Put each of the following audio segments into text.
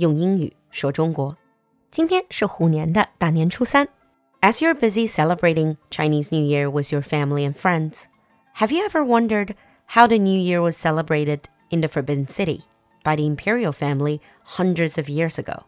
用英语说中国。今天是虎年的大年初三。As you're busy celebrating Chinese New Year with your family and friends, have you ever wondered how the New Year was celebrated in the Forbidden City by the imperial family hundreds of years ago?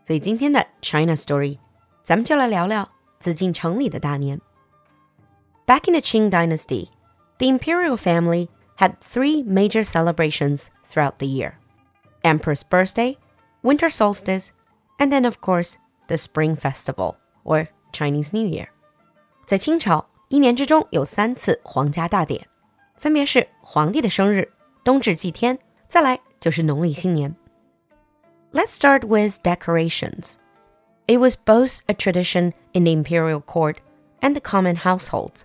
所以今天的 China Story，咱们就来聊聊紫禁城里的大年。Back in the Qing Dynasty, the imperial family had three major celebrations throughout the year. Emperor's birthday, winter solstice, and then, of course, the Spring Festival, or Chinese New Year. 在清朝，一年之中有三次皇家大典，分别是皇帝的生日、冬至祭天，再来就是农历新年。Let's start with decorations. It was both a tradition in the imperial court and the common households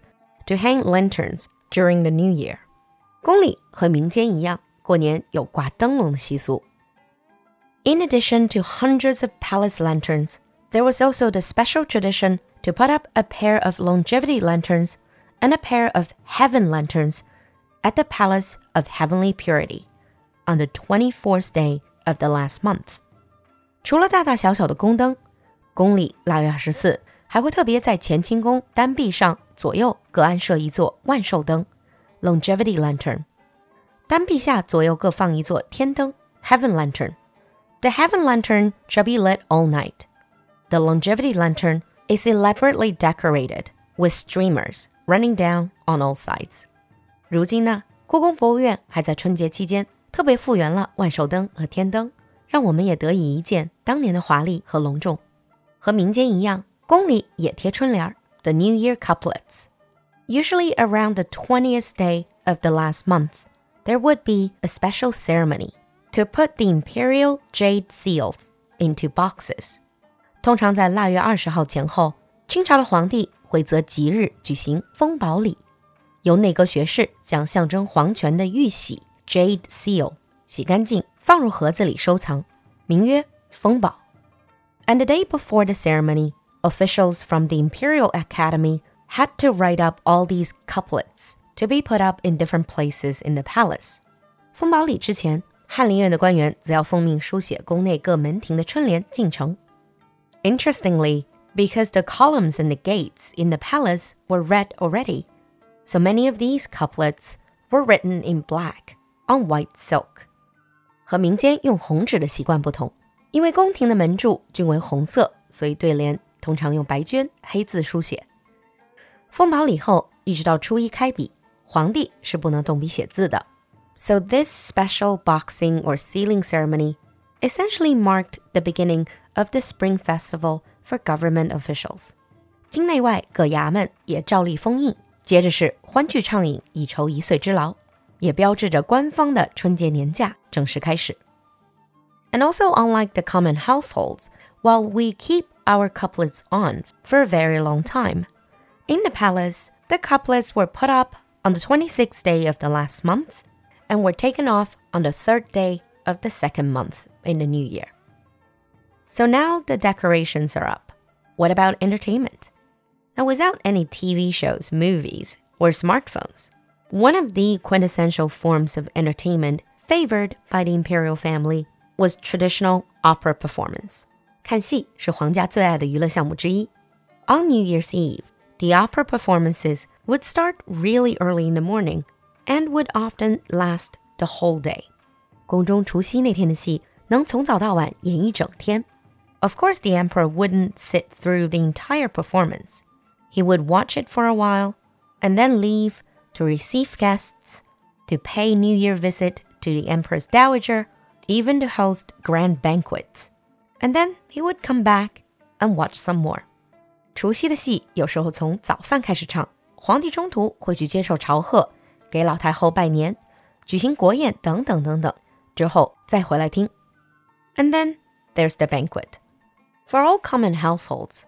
to hang lanterns during the new year. 宫里和民间一样，过年有挂灯笼的习俗。 in addition to hundreds of palace lanterns, there was also the special tradition to put up a pair of longevity lanterns and a pair of heaven lanterns at the Palace of Heavenly Purity on the 24th day of the last month. 除了大大小小的宫灯，宫里腊月二十四还会特别在乾清宫丹陛上左右各安设一座万寿灯 （Longevity （Heaven Lantern）。the heaven lantern shall be lit all night. The longevity lantern is elaborately decorated with streamers running down on all sides. 如今呢，故宫博物院还在春节期间特别复原了万寿灯和天灯，让我们也得以一见当年的华丽和隆重。和民间一样，宫里也贴春联儿，the New Year couplets. Usually around the 20th day of the last month, there would be a special ceremony to put the imperial jade seals into boxes。通常在腊月二十号前后，清朝的皇帝会择吉日举行封宝礼，由内阁学士将象征皇权的玉玺 jade seal 洗干净，放入盒子里收藏，名曰封宝。And the day before the ceremony, officials from the Imperial Academy had to write up all these couplets to be put up in different places in the palace. 封宝礼之前， 翰林院的官员则要奉命书写宫内各门庭的春联进城。Interestingly, because the columns and the gates in the palace were red already, so many of these couplets were written in black on white silk. 和民间用红纸的习惯不同，因为宫廷的门柱均为红色，所以对联通常用白绢黑字书写。封宝礼后，一直到初一开笔，皇帝是不能动笔写字的。so, this special boxing or sealing ceremony essentially marked the beginning of the Spring Festival for government officials. 京内外各衙门也照例封印，接着是欢聚畅饮，一筹一岁之劳，也标志着官方的春节年假正式开始。And also, unlike the common households, while we keep our couplets on for a very long time, in the palace, the couplets were put up on the 26th day of the last month and were taken off on the third day of the second month in the new year. So now the decorations are up. What about entertainment? Now, without any TV shows, movies, or smartphones, one of the quintessential forms of entertainment favored by the imperial family was traditional opera performance. 看戏是皇家最爱的娱乐项目之一. On New Year's Eve, the opera performances would start really early in the morning and would often last the whole day. 宫中除夕那天的戏能从早到晚演一整天。Of course, the emperor wouldn't sit through the entire performance. He would watch it for a while and then leave to receive guests, to pay New Year visit to the empress dowager, even to host grand banquets. And then he would come back and watch some more. 除夕的戏有时候从早饭开始唱，皇帝中途会去接受朝贺。 给老太后拜年、举行国宴等等等等，之后再回来听。And then there's the banquet. For all common households,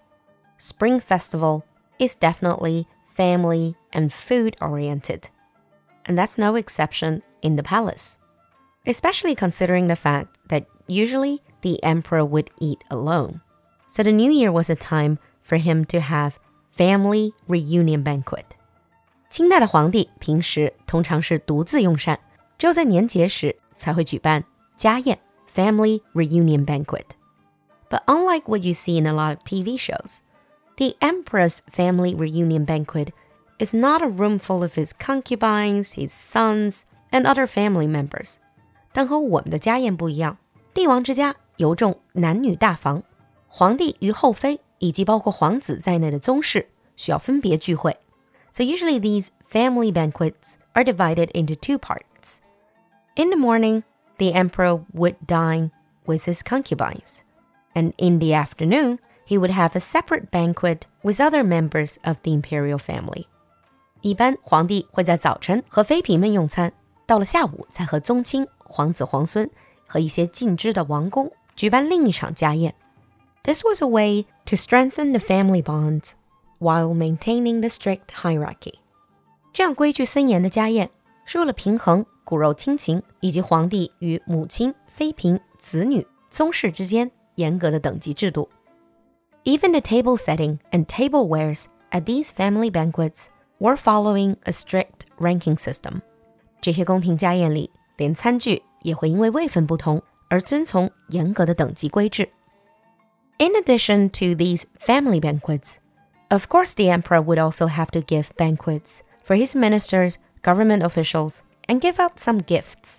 Spring Festival is definitely family and food oriented. And that's no exception in the palace, especially considering the fact that usually the emperor would eat alone. So the new year was a time for him to have family reunion banquet. 清代的皇帝平时通常是独自用膳，只有在年节时才会举办家宴 （family reunion banquet）。But unlike what you see in a lot of TV shows, the emperor's family reunion banquet is not a room full of his concubines, his sons, and other family members. 但和我们的家宴不一样，帝王之家有重男女大房，皇帝与后妃以及包括皇子在内的宗室需要分别聚会。 So usually these family banquets are divided into two parts. In the morning, the emperor would dine with his concubines, and in the afternoon, he would have a separate banquet with other members of the imperial family. 一般皇帝会在早晨和妃嫔们用餐，到了下午才和宗亲、皇子、皇孙和一些尽知的王公举办另一场家宴。This was a way to strengthen the family bonds while maintaining the strict hierarchy. 这样规矩森严的家宴是为了平衡骨肉亲情以及皇帝与母亲、妃嫔、子女、宗室之间严格的等级制度。Even the table setting and tablewares at these family banquets were following a strict ranking system. 这些宫廷家宴里，连餐具也会因为位分不同而遵从严格的等级规制。In addition to these family banquets, of course, the emperor would also have to give banquets for his ministers, government officials, and give out some gifts.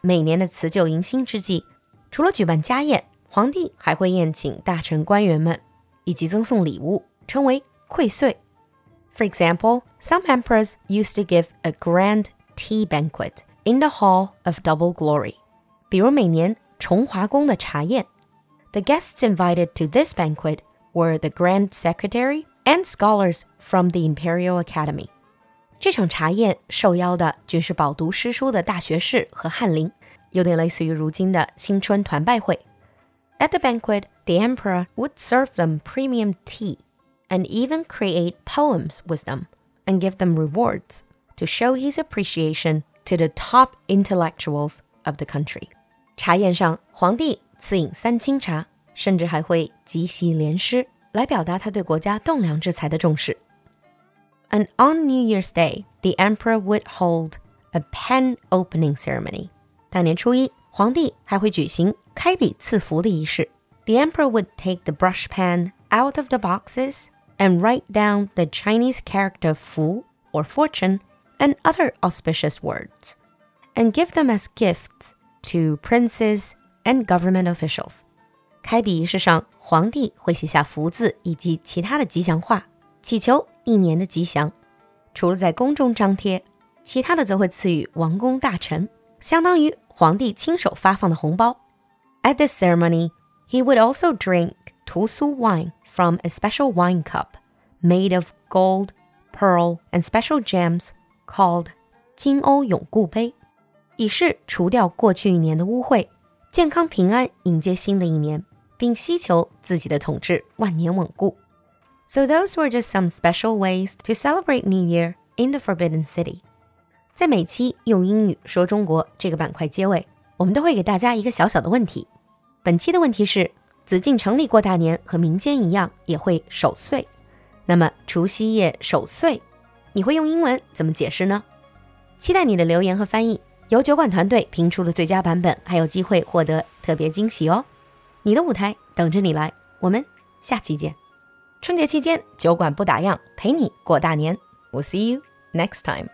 每年的辞旧迎新之际，除了举办家宴，皇帝还会宴请大臣官员们，以及赠送礼物，称为馈岁。For example, some emperors used to give a grand tea banquet in the Hall of Double Glory. 比如每年重华宫的茶宴。The guests invited to this banquet were the Grand Secretary and scholars from the Imperial Academy. 这场茶宴受邀的均是饱读诗书的大学士和翰林，有点类似于如今的新春团拜会。At the banquet, the emperor would serve them premium tea and even create poems with them and give them rewards to show his appreciation to the top intellectuals of the country. 茶宴上，皇帝赐饮三清茶，甚至还会集席联诗，来表达他对国家栋梁之才的重视。And on New Year's Day, the emperor would hold a pen opening ceremony. 大年初一，皇帝还会举行开笔赐福的仪式。The emperor would take the brush pen out of the boxes and write down the Chinese character fu or fortune and other auspicious words, and give them as gifts to princes and government officials. 开笔仪式上，皇帝会写下福字以及其他的吉祥话，祈求一年的吉祥。除了在宫中张贴，其他的则会赐予王公大臣，相当于皇帝亲手发放的红包。At this ceremony, he would also drink 屠苏 wine from a special wine cup made of gold, pearl, and special gems called 金瓯永固杯，以示除掉过去一年的污秽，健康平安迎接新的一年，并希求自己的统治万年稳固。So those were just some special ways to celebrate New Year in the Forbidden City. 在每期用英语说中国这个板块结尾，我们都会给大家一个小小的问题。本期的问题是：紫禁城里过大年和民间一样也会守岁，那么除夕夜守岁，你会用英文怎么解释呢？期待你的留言和翻译，由酒馆团队评出的最佳版本，还有机会获得特别惊喜哦！你的舞台等着你来，我们下期见。春节期间，酒馆不打烊，陪你过大年。We'll see you next time.